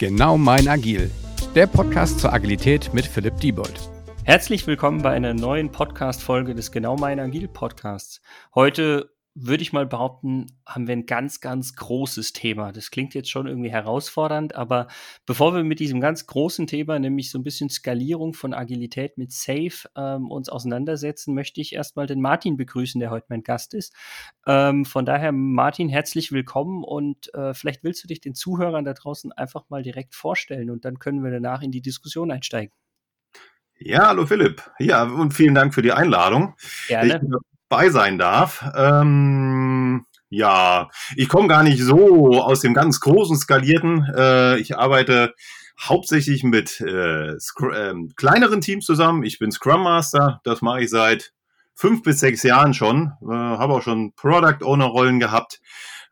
Genau mein Agil, der Podcast zur Agilität mit Philipp Diebold. Herzlich willkommen bei einer neuen Podcast-Folge des Genau mein Agil Podcasts. Heute würde ich mal behaupten, haben wir ein ganz, ganz großes Thema. Das klingt jetzt schon irgendwie herausfordernd, aber bevor wir mit diesem ganz großen Thema, nämlich so ein bisschen Skalierung von Agilität mit Safe, ähm, uns auseinandersetzen, möchte ich erstmal den Martin begrüßen, der heute mein Gast ist. Ähm, von daher, Martin, herzlich willkommen und äh, vielleicht willst du dich den Zuhörern da draußen einfach mal direkt vorstellen und dann können wir danach in die Diskussion einsteigen. Ja, hallo Philipp. Ja, und vielen Dank für die Einladung. Gerne. Ich bei sein darf. Ähm, ja, ich komme gar nicht so aus dem ganz großen Skalierten. Äh, ich arbeite hauptsächlich mit äh, äh, kleineren Teams zusammen. Ich bin Scrum Master, das mache ich seit fünf bis sechs Jahren schon. Äh, Habe auch schon Product Owner Rollen gehabt.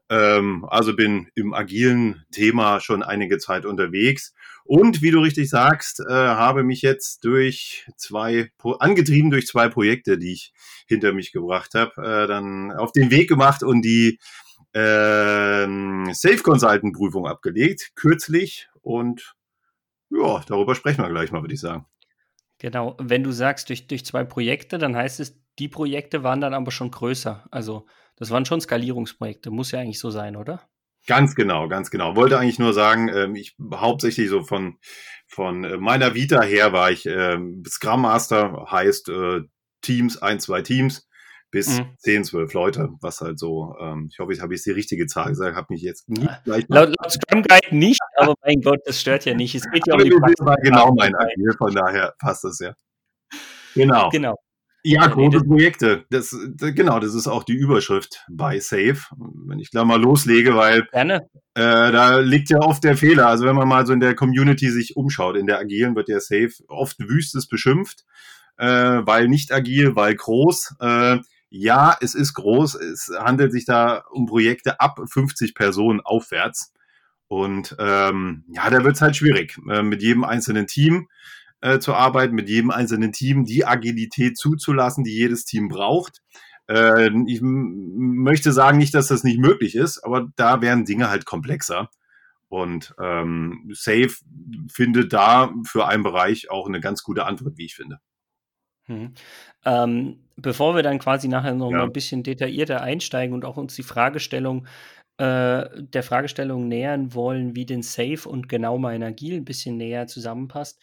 Ähm, also bin im agilen Thema schon einige Zeit unterwegs. Und wie du richtig sagst, äh, habe mich jetzt durch zwei, angetrieben durch zwei Projekte, die ich hinter mich gebracht habe, äh, dann auf den Weg gemacht und die äh, Safe Consultant Prüfung abgelegt, kürzlich. Und ja, darüber sprechen wir gleich mal, würde ich sagen. Genau, wenn du sagst durch, durch zwei Projekte, dann heißt es, die Projekte waren dann aber schon größer. Also das waren schon Skalierungsprojekte, muss ja eigentlich so sein, oder? Ganz genau, ganz genau. Wollte eigentlich nur sagen, ähm, ich hauptsächlich so von, von äh, meiner Vita her war ich ähm, Scrum Master, heißt äh, Teams, ein, zwei Teams bis mhm. 10, 12 Leute, was halt so, ähm, ich hoffe, ich habe jetzt die richtige Zahl gesagt, habe mich jetzt nicht gleich. Laut, laut Scrum Guide nicht, aber mein Gott, das stört ja nicht. Es geht ja um die Genau mein Agil, von daher passt das ja. Genau. Genau. Ja, große Projekte. Das, genau, das ist auch die Überschrift bei Safe. Wenn ich gleich mal loslege, weil. Äh, da liegt ja oft der Fehler. Also wenn man mal so in der Community sich umschaut, in der Agilen wird der Safe oft wüstes beschimpft, äh, weil nicht agil, weil groß. Äh, ja, es ist groß. Es handelt sich da um Projekte ab 50 Personen aufwärts. Und ähm, ja, da wird es halt schwierig äh, mit jedem einzelnen Team äh, zu arbeiten, mit jedem einzelnen Team die Agilität zuzulassen, die jedes Team braucht. Äh, ich möchte sagen nicht, dass das nicht möglich ist, aber da werden Dinge halt komplexer. Und ähm, Safe findet da für einen Bereich auch eine ganz gute Antwort, wie ich finde. Hm. Ähm, bevor wir dann quasi nachher noch ja. mal ein bisschen detaillierter einsteigen und auch uns die Fragestellung äh, der Fragestellung nähern wollen, wie denn Safe und genau mein Agil ein bisschen näher zusammenpasst,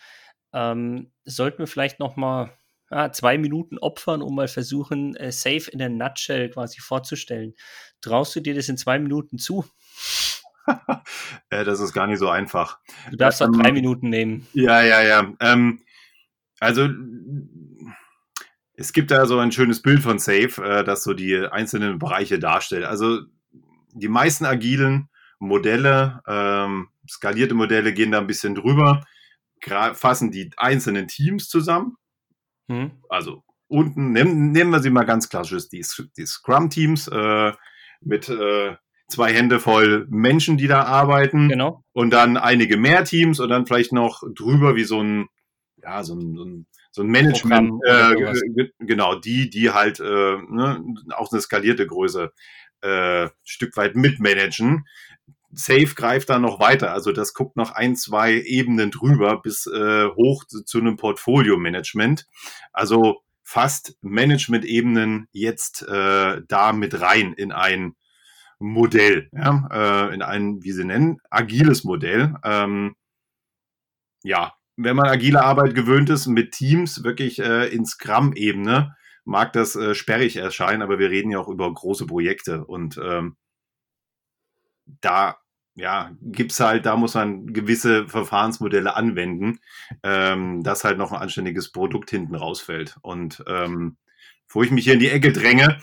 ähm, sollten wir vielleicht noch mal ah, zwei Minuten opfern, um mal versuchen, äh, Safe in der Nutshell quasi vorzustellen. Traust du dir das in zwei Minuten zu? das ist gar nicht so einfach. Du darfst ähm, drei Minuten nehmen. Ja, ja, ja. Ähm, also es gibt da so ein schönes Bild von Safe, äh, das so die einzelnen Bereiche darstellt. Also die meisten agilen Modelle, ähm, skalierte Modelle gehen da ein bisschen drüber fassen die einzelnen Teams zusammen. Mhm. Also unten, nehmen, nehmen wir sie mal ganz klassisch, die, die Scrum-Teams äh, mit äh, zwei Hände voll Menschen, die da arbeiten. Genau. Und dann einige mehr Teams und dann vielleicht noch drüber wie so ein, ja, so ein, so ein, so ein Management, äh, genau, die, die halt äh, ne, auch eine skalierte Größe äh, Stück weit mitmanagen. Safe greift da noch weiter. Also das guckt noch ein, zwei Ebenen drüber bis äh, hoch zu, zu einem Portfolio-Management. Also fast Management-Ebenen jetzt äh, da mit rein in ein Modell, ja, äh, in ein, wie sie nennen, agiles Modell. Ähm, ja, wenn man agile Arbeit gewöhnt ist mit Teams, wirklich äh, in Scrum-Ebene, mag das äh, sperrig erscheinen, aber wir reden ja auch über große Projekte und ähm, da ja, gibt's halt, da muss man gewisse Verfahrensmodelle anwenden, ähm, dass halt noch ein anständiges Produkt hinten rausfällt. Und ähm, wo ich mich hier in die Ecke dränge,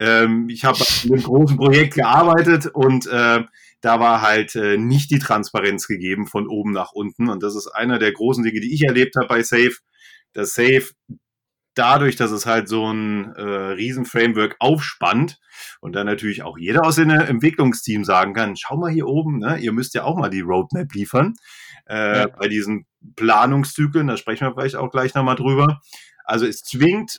ähm, ich habe in einem großen Projekt gearbeitet und äh, da war halt äh, nicht die Transparenz gegeben von oben nach unten. Und das ist einer der großen Dinge, die ich erlebt habe bei Safe. dass Safe dadurch, dass es halt so ein äh, Riesen-Framework aufspannt und dann natürlich auch jeder aus dem Entwicklungsteam sagen kann, schau mal hier oben, ne, ihr müsst ja auch mal die Roadmap liefern äh, ja. bei diesen Planungszyklen, da sprechen wir vielleicht auch gleich nochmal drüber. Also es zwingt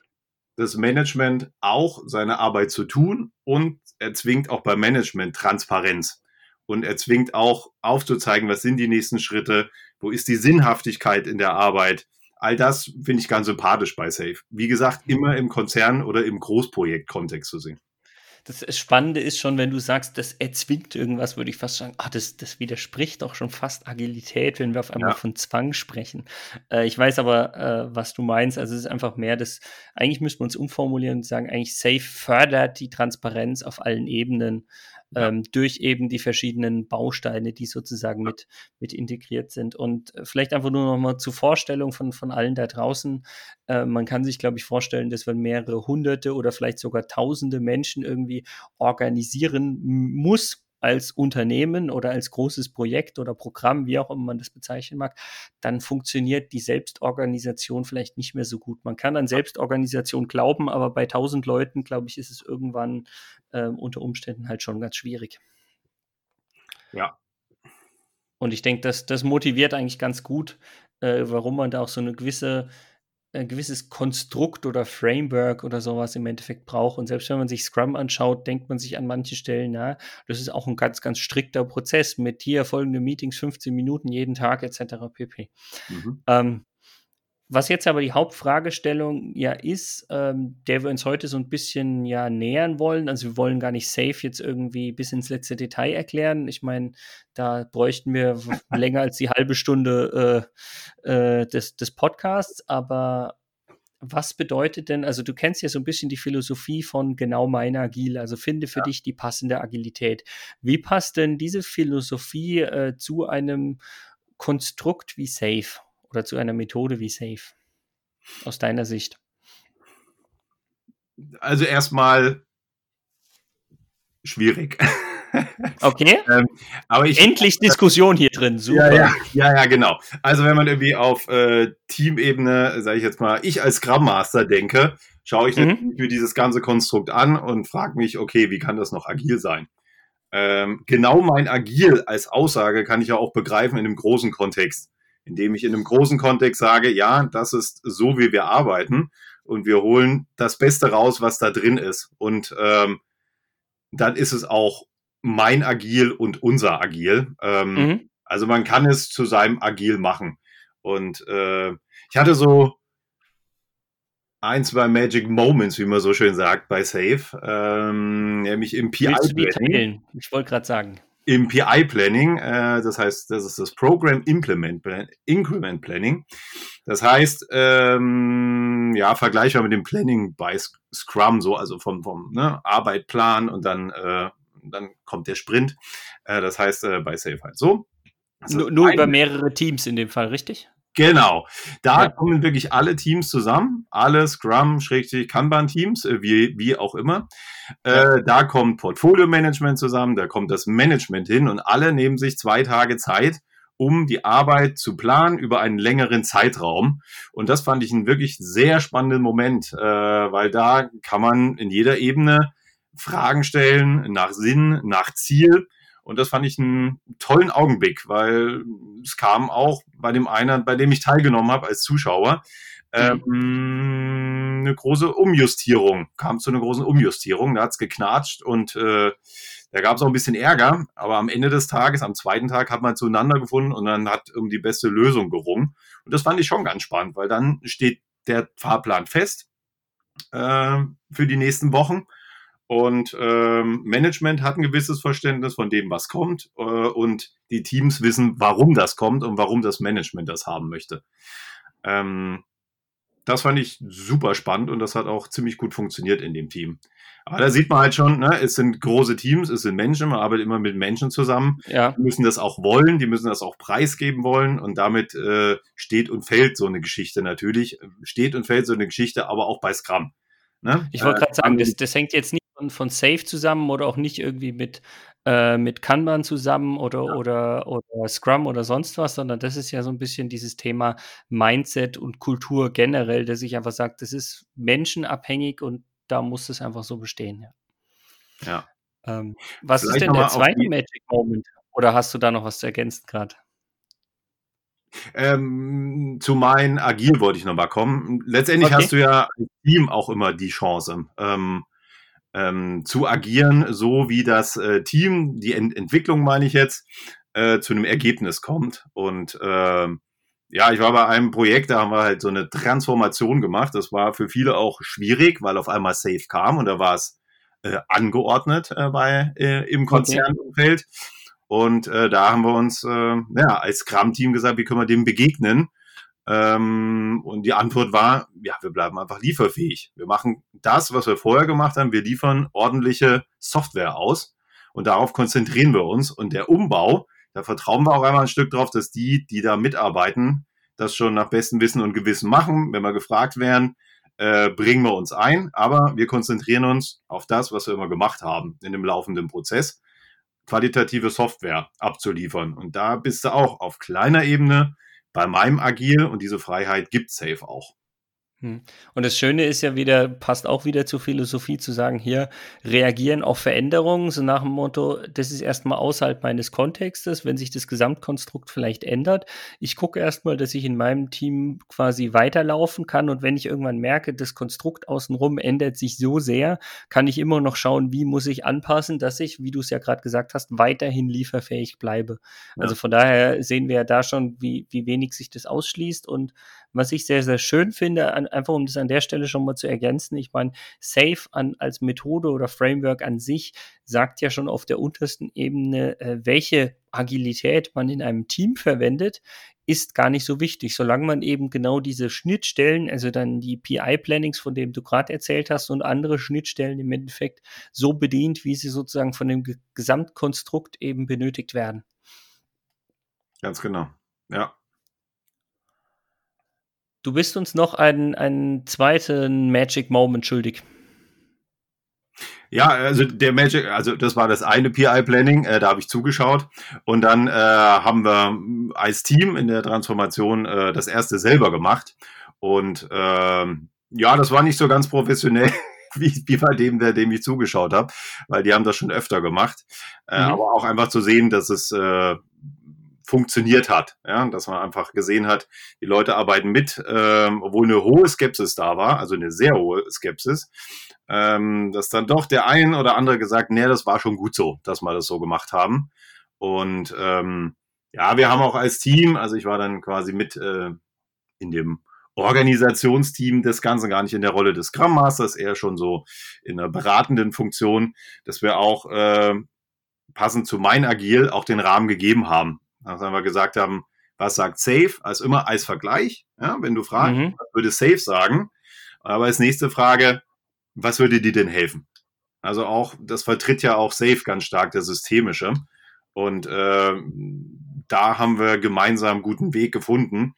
das Management auch seine Arbeit zu tun und er zwingt auch beim Management Transparenz. und er zwingt auch aufzuzeigen, was sind die nächsten Schritte, wo ist die Sinnhaftigkeit in der Arbeit. All das finde ich ganz sympathisch bei Safe. Wie gesagt, immer im Konzern oder im Großprojektkontext zu sehen das Spannende ist schon, wenn du sagst, das erzwingt irgendwas, würde ich fast sagen, ach, das, das widerspricht doch schon fast Agilität, wenn wir auf einmal ja. von Zwang sprechen. Äh, ich weiß aber, äh, was du meinst. Also es ist einfach mehr das, eigentlich müssten wir uns umformulieren und sagen, eigentlich Safe fördert die Transparenz auf allen Ebenen ähm, durch eben die verschiedenen Bausteine, die sozusagen mit, mit integriert sind. Und äh, vielleicht einfach nur noch mal zur Vorstellung von, von allen da draußen. Äh, man kann sich, glaube ich, vorstellen, dass man mehrere hunderte oder vielleicht sogar tausende Menschen irgendwie organisieren muss als Unternehmen oder als großes Projekt oder Programm, wie auch immer man das bezeichnen mag, dann funktioniert die Selbstorganisation vielleicht nicht mehr so gut. Man kann an Selbstorganisation glauben, aber bei tausend Leuten, glaube ich, ist es irgendwann äh, unter Umständen halt schon ganz schwierig. Ja. Und ich denke, das, das motiviert eigentlich ganz gut, äh, warum man da auch so eine gewisse ein gewisses Konstrukt oder Framework oder sowas im Endeffekt braucht. Und selbst wenn man sich Scrum anschaut, denkt man sich an manchen Stellen, na, das ist auch ein ganz, ganz strikter Prozess mit hier folgende Meetings, 15 Minuten jeden Tag etc. pp. Mhm. Ähm, was jetzt aber die Hauptfragestellung ja ist, ähm, der wir uns heute so ein bisschen ja nähern wollen, also wir wollen gar nicht safe jetzt irgendwie bis ins letzte Detail erklären. Ich meine, da bräuchten wir länger als die halbe Stunde äh, äh, des, des Podcasts, aber was bedeutet denn, also du kennst ja so ein bisschen die Philosophie von genau meiner Agil, also finde für ja. dich die passende Agilität. Wie passt denn diese Philosophie äh, zu einem Konstrukt wie Safe? Oder zu einer Methode wie Safe? Aus deiner Sicht? Also erstmal schwierig. Okay. ähm, aber ich, Endlich Diskussion hier drin. Super. Ja, ja, ja, ja genau. Also wenn man irgendwie auf äh, Teamebene, sage ich jetzt mal, ich als Scrum Master denke, schaue ich mhm. mir dieses ganze Konstrukt an und frage mich, okay, wie kann das noch agil sein? Ähm, genau mein Agil als Aussage kann ich ja auch begreifen in einem großen Kontext indem ich in einem großen Kontext sage, ja, das ist so, wie wir arbeiten und wir holen das Beste raus, was da drin ist. Und ähm, dann ist es auch mein Agil und unser Agil. Ähm, mhm. Also man kann es zu seinem Agil machen. Und äh, ich hatte so ein, zwei Magic Moments, wie man so schön sagt, bei Safe, ähm, nämlich im PI. Ich wollte gerade sagen im PI Planning, äh, das heißt, das ist das Program Implement Increment Planning. Das heißt, ähm, ja, vergleichbar mit dem Planning bei Scrum, so, also vom, vom ne, Arbeit planen und dann, äh, dann kommt der Sprint. Äh, das heißt, äh, bei Safe halt so. Also nur, nur über mehrere Teams in dem Fall, richtig? Genau. Da ja. kommen wirklich alle Teams zusammen, alle Scrum, Schrägstrich, Kanban-Teams, äh, wie, wie auch immer. Ja. Äh, da kommt Portfolio-Management zusammen, da kommt das Management hin und alle nehmen sich zwei Tage Zeit, um die Arbeit zu planen über einen längeren Zeitraum. Und das fand ich einen wirklich sehr spannenden Moment, äh, weil da kann man in jeder Ebene Fragen stellen nach Sinn, nach Ziel und das fand ich einen tollen Augenblick, weil es kam auch bei dem einen, bei dem ich teilgenommen habe als Zuschauer, ähm, mhm. eine große Umjustierung, kam zu einer großen Umjustierung. Da hat's geknatscht und äh, da gab es auch ein bisschen Ärger, aber am Ende des Tages, am zweiten Tag, hat man zueinander gefunden und dann hat um die beste Lösung gerungen. Und das fand ich schon ganz spannend, weil dann steht der Fahrplan fest äh, für die nächsten Wochen. Und ähm, Management hat ein gewisses Verständnis von dem, was kommt. Äh, und die Teams wissen, warum das kommt und warum das Management das haben möchte. Ähm, das fand ich super spannend und das hat auch ziemlich gut funktioniert in dem Team. Aber da sieht man halt schon, ne, es sind große Teams, es sind Menschen, man arbeitet immer mit Menschen zusammen. Ja. Die müssen das auch wollen, die müssen das auch preisgeben wollen und damit äh, steht und fällt so eine Geschichte natürlich. Steht und fällt so eine Geschichte, aber auch bei Scrum. Ne? Ich wollte gerade äh, sagen, das, das hängt jetzt nicht von, von Safe zusammen oder auch nicht irgendwie mit, äh, mit Kanban zusammen oder, ja. oder, oder Scrum oder sonst was, sondern das ist ja so ein bisschen dieses Thema Mindset und Kultur generell, dass ich einfach sage, das ist menschenabhängig und da muss es einfach so bestehen. Ja. ja. Ähm, was Vielleicht ist denn der zweite Magic Moment? Oder hast du da noch was zu ergänzen gerade? Ähm, zu meinen Agil wollte ich noch mal kommen. Letztendlich okay. hast du ja im Team auch immer die Chance. Ähm, ähm, zu agieren, so wie das äh, Team, die Ent Entwicklung meine ich jetzt, äh, zu einem Ergebnis kommt. Und äh, ja, ich war bei einem Projekt, da haben wir halt so eine Transformation gemacht. Das war für viele auch schwierig, weil auf einmal Safe kam und da war es äh, angeordnet äh, bei äh, im Konzernumfeld. Okay. Und äh, da haben wir uns äh, ja, als Scrum-Team gesagt, wie können wir dem begegnen? Ähm, und die Antwort war, ja, wir bleiben einfach lieferfähig. Wir machen das, was wir vorher gemacht haben. Wir liefern ordentliche Software aus und darauf konzentrieren wir uns. Und der Umbau, da vertrauen wir auch einmal ein Stück drauf, dass die, die da mitarbeiten, das schon nach bestem Wissen und Gewissen machen. Wenn wir gefragt werden, äh, bringen wir uns ein. Aber wir konzentrieren uns auf das, was wir immer gemacht haben in dem laufenden Prozess, qualitative Software abzuliefern. Und da bist du auch auf kleiner Ebene bei meinem Agil und diese Freiheit gibt Safe auch. Hm. Und das Schöne ist ja wieder, passt auch wieder zur Philosophie zu sagen, hier reagieren auf Veränderungen, so nach dem Motto, das ist erstmal außerhalb meines Kontextes, wenn sich das Gesamtkonstrukt vielleicht ändert. Ich gucke erstmal, dass ich in meinem Team quasi weiterlaufen kann und wenn ich irgendwann merke, das Konstrukt außenrum ändert sich so sehr, kann ich immer noch schauen, wie muss ich anpassen, dass ich, wie du es ja gerade gesagt hast, weiterhin lieferfähig bleibe. Ja. Also von daher sehen wir ja da schon, wie, wie wenig sich das ausschließt und was ich sehr, sehr schön finde, an, einfach um das an der Stelle schon mal zu ergänzen, ich meine, Safe an, als Methode oder Framework an sich sagt ja schon auf der untersten Ebene, äh, welche Agilität man in einem Team verwendet, ist gar nicht so wichtig, solange man eben genau diese Schnittstellen, also dann die PI-Plannings, von denen du gerade erzählt hast, und andere Schnittstellen im Endeffekt so bedient, wie sie sozusagen von dem Gesamtkonstrukt eben benötigt werden. Ganz genau. Ja. Du bist uns noch einen, einen zweiten Magic Moment schuldig. Ja, also der Magic, also das war das eine PI-Planning, äh, da habe ich zugeschaut. Und dann äh, haben wir als Team in der Transformation äh, das erste selber gemacht. Und ähm, ja, das war nicht so ganz professionell. Wie, wie bei dem, der dem ich zugeschaut habe, weil die haben das schon öfter gemacht. Äh, mhm. Aber auch einfach zu sehen, dass es äh, funktioniert hat. Ja, dass man einfach gesehen hat, die Leute arbeiten mit, ähm, obwohl eine hohe Skepsis da war, also eine sehr hohe Skepsis, ähm, dass dann doch der ein oder andere gesagt, nee, das war schon gut so, dass wir das so gemacht haben. Und ähm, ja, wir haben auch als Team, also ich war dann quasi mit äh, in dem Organisationsteam des Ganzen, gar nicht in der Rolle des Scrum Masters, eher schon so in einer beratenden Funktion, dass wir auch äh, passend zu mein Agil auch den Rahmen gegeben haben. Also wir gesagt haben, was sagt Safe? Also immer als Vergleich. Ja, wenn du fragst, mhm. was würde Safe sagen? Aber als nächste Frage, was würde dir denn helfen? Also auch, das vertritt ja auch Safe ganz stark, der systemische. Und äh, da haben wir gemeinsam einen guten Weg gefunden.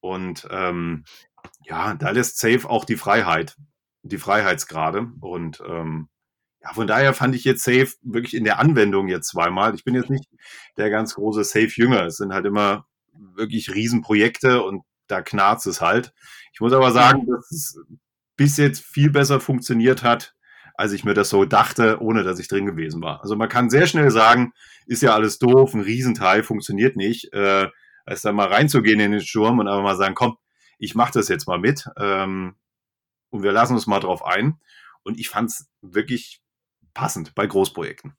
Und ähm, ja, da lässt Safe auch die Freiheit, die Freiheitsgrade. Und ähm, ja, von daher fand ich jetzt Safe wirklich in der Anwendung jetzt zweimal. Ich bin jetzt nicht der ganz große Safe-Jünger. Es sind halt immer wirklich Riesenprojekte und da knarzt es halt. Ich muss aber sagen, dass es bis jetzt viel besser funktioniert hat, als ich mir das so dachte, ohne dass ich drin gewesen war. Also man kann sehr schnell sagen, ist ja alles doof, ein Riesenteil funktioniert nicht. Äh, als dann mal reinzugehen in den Sturm und einfach mal sagen, komm, ich mache das jetzt mal mit ähm, und wir lassen uns mal drauf ein. Und ich fand es wirklich passend bei Großprojekten.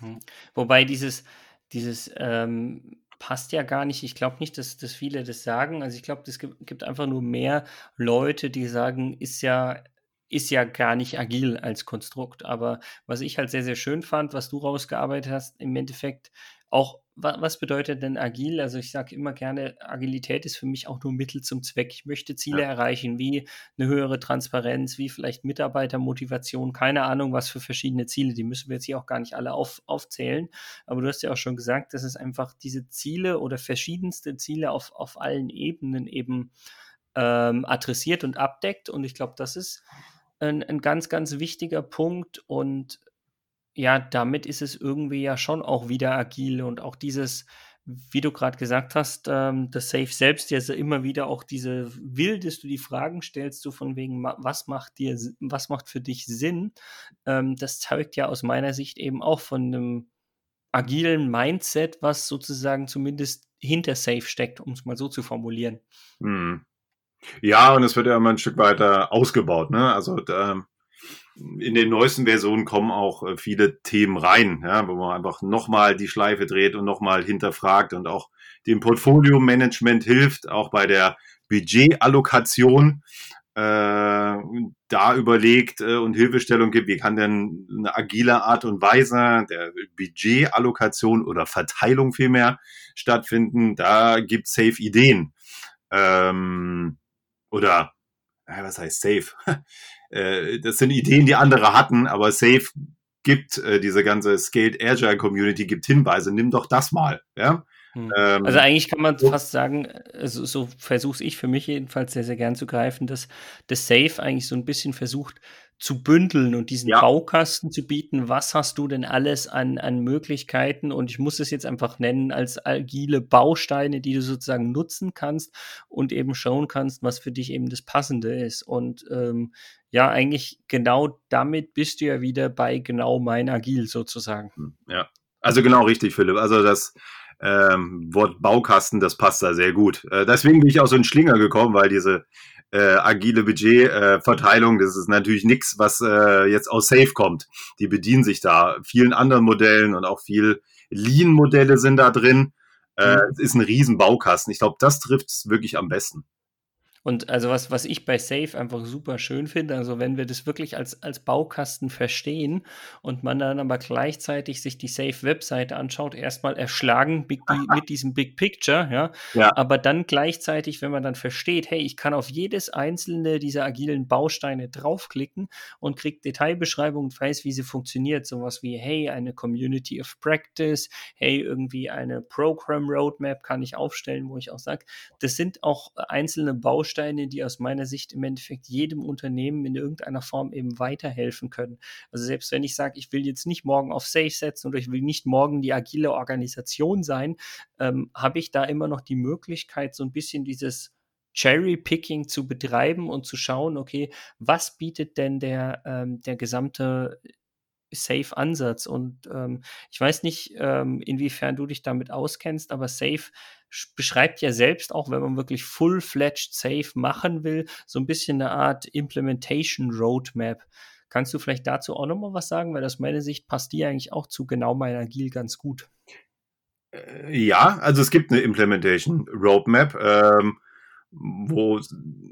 Mhm. Wobei dieses, dieses ähm, passt ja gar nicht. Ich glaube nicht, dass, dass viele das sagen. Also ich glaube, es gibt, gibt einfach nur mehr Leute, die sagen, ist ja ist ja gar nicht agil als Konstrukt. Aber was ich halt sehr, sehr schön fand, was du rausgearbeitet hast, im Endeffekt auch was bedeutet denn agil? Also ich sage immer gerne, Agilität ist für mich auch nur Mittel zum Zweck. Ich möchte Ziele ja. erreichen, wie eine höhere Transparenz, wie vielleicht Mitarbeitermotivation, keine Ahnung, was für verschiedene Ziele. Die müssen wir jetzt hier auch gar nicht alle auf, aufzählen. Aber du hast ja auch schon gesagt, dass es einfach diese Ziele oder verschiedenste Ziele auf, auf allen Ebenen eben ähm, adressiert und abdeckt. Und ich glaube, das ist ein, ein ganz, ganz wichtiger Punkt und ja, damit ist es irgendwie ja schon auch wieder agil und auch dieses, wie du gerade gesagt hast, ähm, das Safe selbst ja immer wieder auch diese will, du die Fragen stellst, so von wegen, was macht dir, was macht für dich Sinn? Ähm, das zeugt ja aus meiner Sicht eben auch von einem agilen Mindset, was sozusagen zumindest hinter Safe steckt, um es mal so zu formulieren. Hm. Ja, und es wird ja immer ein Stück weiter ausgebaut, ne? Also da, in den neuesten Versionen kommen auch äh, viele Themen rein, ja, wo man einfach nochmal die Schleife dreht und nochmal hinterfragt und auch dem Portfolio-Management hilft, auch bei der Budgetallokation äh, da überlegt äh, und Hilfestellung gibt, wie kann denn eine agile Art und Weise der Budgetallokation oder Verteilung vielmehr stattfinden. Da gibt Safe Ideen. Ähm, oder äh, was heißt Safe? äh, das sind Ideen, die andere hatten, aber Safe gibt äh, diese ganze Scaled Agile Community gibt Hinweise. Nimm doch das mal. Ja. Hm. Ähm, also eigentlich kann man fast sagen, also so versuche ich für mich jedenfalls sehr, sehr gern zu greifen, dass das Safe eigentlich so ein bisschen versucht zu bündeln und diesen ja. Baukasten zu bieten. Was hast du denn alles an, an Möglichkeiten? Und ich muss es jetzt einfach nennen als agile Bausteine, die du sozusagen nutzen kannst und eben schauen kannst, was für dich eben das Passende ist. Und ähm, ja, eigentlich genau damit bist du ja wieder bei genau mein Agil sozusagen. Hm, ja, also genau richtig, Philipp. Also das ähm, Wort Baukasten, das passt da sehr gut. Äh, deswegen bin ich auch so in Schlinger gekommen, weil diese äh, agile Budgetverteilung, äh, das ist natürlich nichts, was äh, jetzt aus Safe kommt. Die bedienen sich da vielen anderen Modellen und auch viel Lean-Modelle sind da drin. Äh, mhm. Es ist ein riesen Baukasten. Ich glaube, das trifft es wirklich am besten. Und also was, was ich bei Safe einfach super schön finde, also wenn wir das wirklich als, als Baukasten verstehen und man dann aber gleichzeitig sich die Safe-Webseite anschaut, erstmal erschlagen big, mit diesem Big Picture, ja? ja, aber dann gleichzeitig, wenn man dann versteht, hey, ich kann auf jedes einzelne dieser agilen Bausteine draufklicken und kriege Detailbeschreibung und weiß, wie sie funktioniert, sowas wie, hey, eine Community of Practice, hey, irgendwie eine Program Roadmap kann ich aufstellen, wo ich auch sage, das sind auch einzelne Bausteine, Bausteine, die aus meiner Sicht im Endeffekt jedem Unternehmen in irgendeiner Form eben weiterhelfen können. Also selbst wenn ich sage, ich will jetzt nicht morgen auf Safe setzen oder ich will nicht morgen die agile Organisation sein, ähm, habe ich da immer noch die Möglichkeit, so ein bisschen dieses Cherry-Picking zu betreiben und zu schauen, okay, was bietet denn der, ähm, der gesamte Safe-Ansatz? Und ähm, ich weiß nicht, ähm, inwiefern du dich damit auskennst, aber Safe beschreibt ja selbst auch, wenn man wirklich full-fledged Safe machen will, so ein bisschen eine Art Implementation Roadmap. Kannst du vielleicht dazu auch nochmal was sagen? Weil aus meiner Sicht passt die eigentlich auch zu genau meiner Gil ganz gut. Äh, ja, also es gibt eine Implementation Roadmap, ähm, wo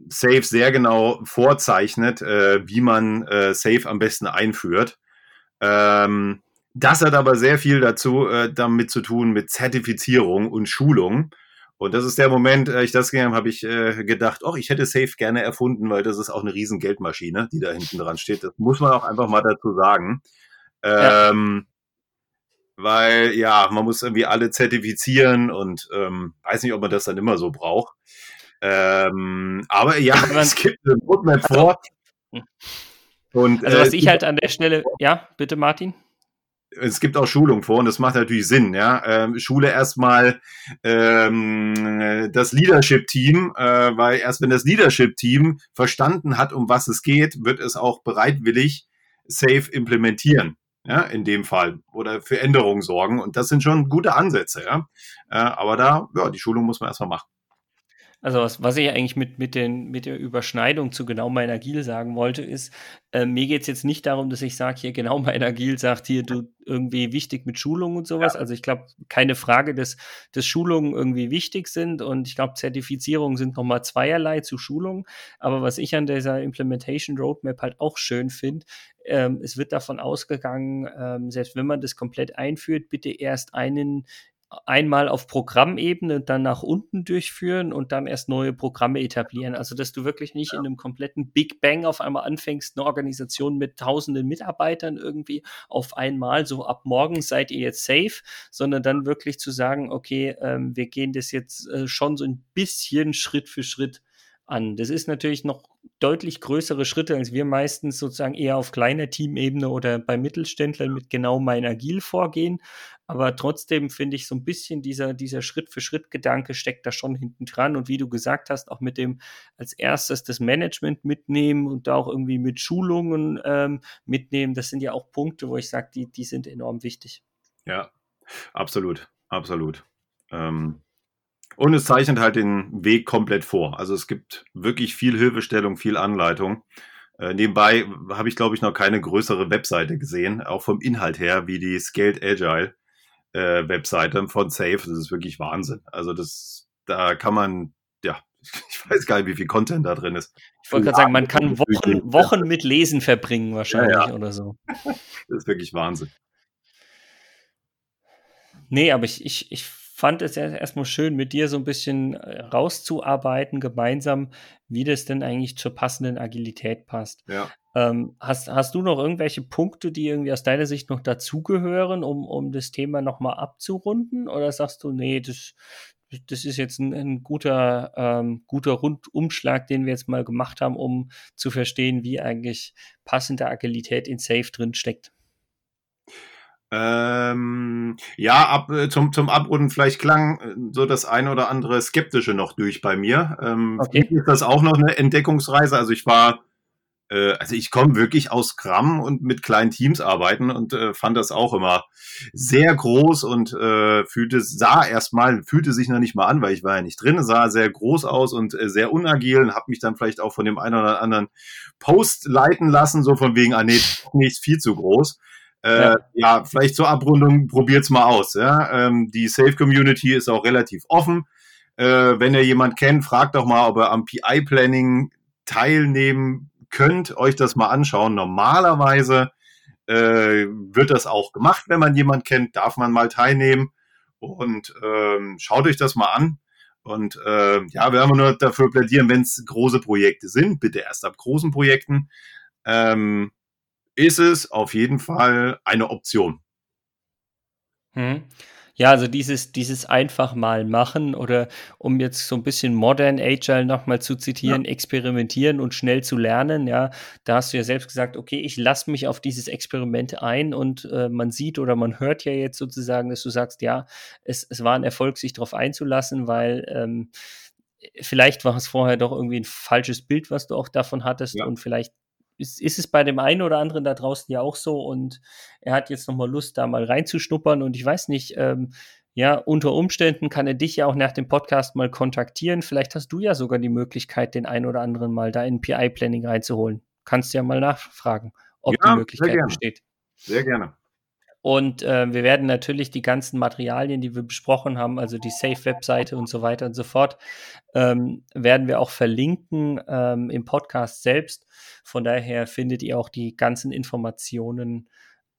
Safe sehr genau vorzeichnet, äh, wie man äh, Safe am besten einführt. Ähm, das hat aber sehr viel dazu äh, damit zu tun mit Zertifizierung und Schulung. Und das ist der Moment, äh, ich das gegangen habe, ich äh, gedacht, oh, ich hätte Safe gerne erfunden, weil das ist auch eine riesen Geldmaschine, die da hinten dran steht. Das muss man auch einfach mal dazu sagen. Ähm, ja. Weil, ja, man muss irgendwie alle zertifizieren und ähm, weiß nicht, ob man das dann immer so braucht. Ähm, aber ja, es gibt eine Roadmap vor. Und, also was äh, ich halt an der Stelle, ja, bitte Martin es gibt auch Schulung vor und das macht natürlich Sinn, ja. Ähm, Schule erstmal ähm, das Leadership-Team, äh, weil erst wenn das Leadership-Team verstanden hat, um was es geht, wird es auch bereitwillig safe implementieren, ja, in dem Fall oder für Änderungen sorgen. Und das sind schon gute Ansätze, ja. Äh, aber da, ja, die Schulung muss man erstmal machen. Also was, was ich eigentlich mit, mit, den, mit der Überschneidung zu genau mein Agil sagen wollte, ist, äh, mir geht es jetzt nicht darum, dass ich sage, hier genau mein Agil sagt hier, du irgendwie wichtig mit Schulungen und sowas. Ja. Also ich glaube, keine Frage, dass, dass Schulungen irgendwie wichtig sind und ich glaube, Zertifizierungen sind nochmal zweierlei zu Schulungen. Aber was ich an dieser Implementation Roadmap halt auch schön finde, ähm, es wird davon ausgegangen, ähm, selbst wenn man das komplett einführt, bitte erst einen einmal auf Programmebene dann nach unten durchführen und dann erst neue Programme etablieren. Also, dass du wirklich nicht ja. in einem kompletten Big Bang auf einmal anfängst, eine Organisation mit tausenden Mitarbeitern irgendwie auf einmal, so ab morgen seid ihr jetzt safe, sondern dann wirklich zu sagen, okay, ähm, wir gehen das jetzt äh, schon so ein bisschen Schritt für Schritt an. Das ist natürlich noch deutlich größere Schritte, als wir meistens sozusagen eher auf kleiner Teamebene oder bei Mittelständlern mit genau mein Agil vorgehen. Aber trotzdem finde ich so ein bisschen dieser, dieser Schritt-für-Schritt-Gedanke steckt da schon hinten dran. Und wie du gesagt hast, auch mit dem als erstes das Management mitnehmen und da auch irgendwie mit Schulungen ähm, mitnehmen, das sind ja auch Punkte, wo ich sage, die, die sind enorm wichtig. Ja, absolut, absolut. Ähm, und es zeichnet halt den Weg komplett vor. Also es gibt wirklich viel Hilfestellung, viel Anleitung. Äh, nebenbei habe ich, glaube ich, noch keine größere Webseite gesehen, auch vom Inhalt her, wie die Scaled Agile äh, Webseite von Safe. Das ist wirklich Wahnsinn. Also das, da kann man, ja, ich weiß gar nicht, wie viel Content da drin ist. Ich wollte gerade sagen, man kann Wochen, Wochen mit Lesen verbringen wahrscheinlich ja, ja. oder so. Das ist wirklich Wahnsinn. Nee, aber ich, ich, ich fand es erstmal schön, mit dir so ein bisschen äh, rauszuarbeiten, gemeinsam, wie das denn eigentlich zur passenden Agilität passt. Ja. Ähm, hast, hast du noch irgendwelche Punkte, die irgendwie aus deiner Sicht noch dazugehören, um, um das Thema nochmal abzurunden? Oder sagst du, nee, das, das ist jetzt ein, ein guter, ähm, guter Rundumschlag, den wir jetzt mal gemacht haben, um zu verstehen, wie eigentlich passende Agilität in Safe drin steckt? Ähm, ja, ab, äh, zum, zum Abrunden vielleicht klang äh, so das eine oder andere Skeptische noch durch bei mir. Ähm, okay. ist das auch noch eine Entdeckungsreise. Also ich war, äh, also ich komme wirklich aus Scrum und mit kleinen Teams arbeiten und äh, fand das auch immer sehr groß und äh, fühlte, sah erstmal, fühlte sich noch nicht mal an, weil ich war ja nicht drin, sah sehr groß aus und äh, sehr unagil und habe mich dann vielleicht auch von dem einen oder anderen Post leiten lassen, so von wegen, ah nee, nicht viel zu groß. Äh, ja. ja. vielleicht zur Abrundung, probiert's mal aus. Ja? Ähm, die Safe Community ist auch relativ offen. Äh, wenn ihr jemand kennt, fragt doch mal, ob ihr am PI-Planning teilnehmen könnt, euch das mal anschauen. Normalerweise äh, wird das auch gemacht, wenn man jemand kennt, darf man mal teilnehmen. Und ähm, schaut euch das mal an. Und äh, ja, wir haben nur dafür plädieren, wenn es große Projekte sind, bitte erst ab großen Projekten. Ähm, ist es auf jeden Fall eine Option. Hm. Ja, also dieses, dieses einfach mal machen oder um jetzt so ein bisschen Modern Agile nochmal zu zitieren, ja. experimentieren und schnell zu lernen, ja, da hast du ja selbst gesagt, okay, ich lasse mich auf dieses Experiment ein und äh, man sieht oder man hört ja jetzt sozusagen, dass du sagst, ja, es, es war ein Erfolg, sich darauf einzulassen, weil ähm, vielleicht war es vorher doch irgendwie ein falsches Bild, was du auch davon hattest ja. und vielleicht ist, ist es bei dem einen oder anderen da draußen ja auch so und er hat jetzt nochmal Lust, da mal reinzuschnuppern und ich weiß nicht, ähm, ja, unter Umständen kann er dich ja auch nach dem Podcast mal kontaktieren. Vielleicht hast du ja sogar die Möglichkeit, den einen oder anderen mal da in PI-Planning reinzuholen. Kannst ja mal nachfragen, ob ja, die Möglichkeit besteht. Sehr gerne. Und äh, wir werden natürlich die ganzen Materialien, die wir besprochen haben, also die Safe-Webseite und so weiter und so fort, ähm, werden wir auch verlinken ähm, im Podcast selbst. Von daher findet ihr auch die ganzen Informationen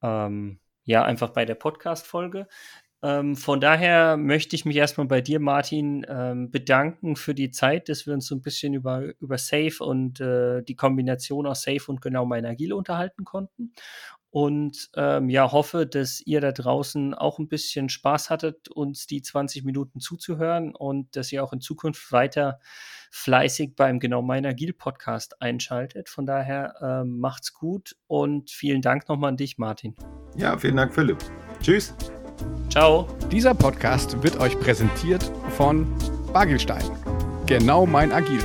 ähm, ja einfach bei der Podcast-Folge. Ähm, von daher möchte ich mich erstmal bei dir, Martin, ähm, bedanken für die Zeit, dass wir uns so ein bisschen über, über Safe und äh, die Kombination aus Safe und genau mein Agile unterhalten konnten und ähm, ja, hoffe, dass ihr da draußen auch ein bisschen Spaß hattet, uns die 20 Minuten zuzuhören und dass ihr auch in Zukunft weiter fleißig beim Genau Mein Agil Podcast einschaltet. Von daher ähm, macht's gut und vielen Dank nochmal an dich, Martin. Ja, vielen Dank, Philipp. Tschüss. Ciao. Dieser Podcast wird euch präsentiert von Bagelstein. Genau mein Agil.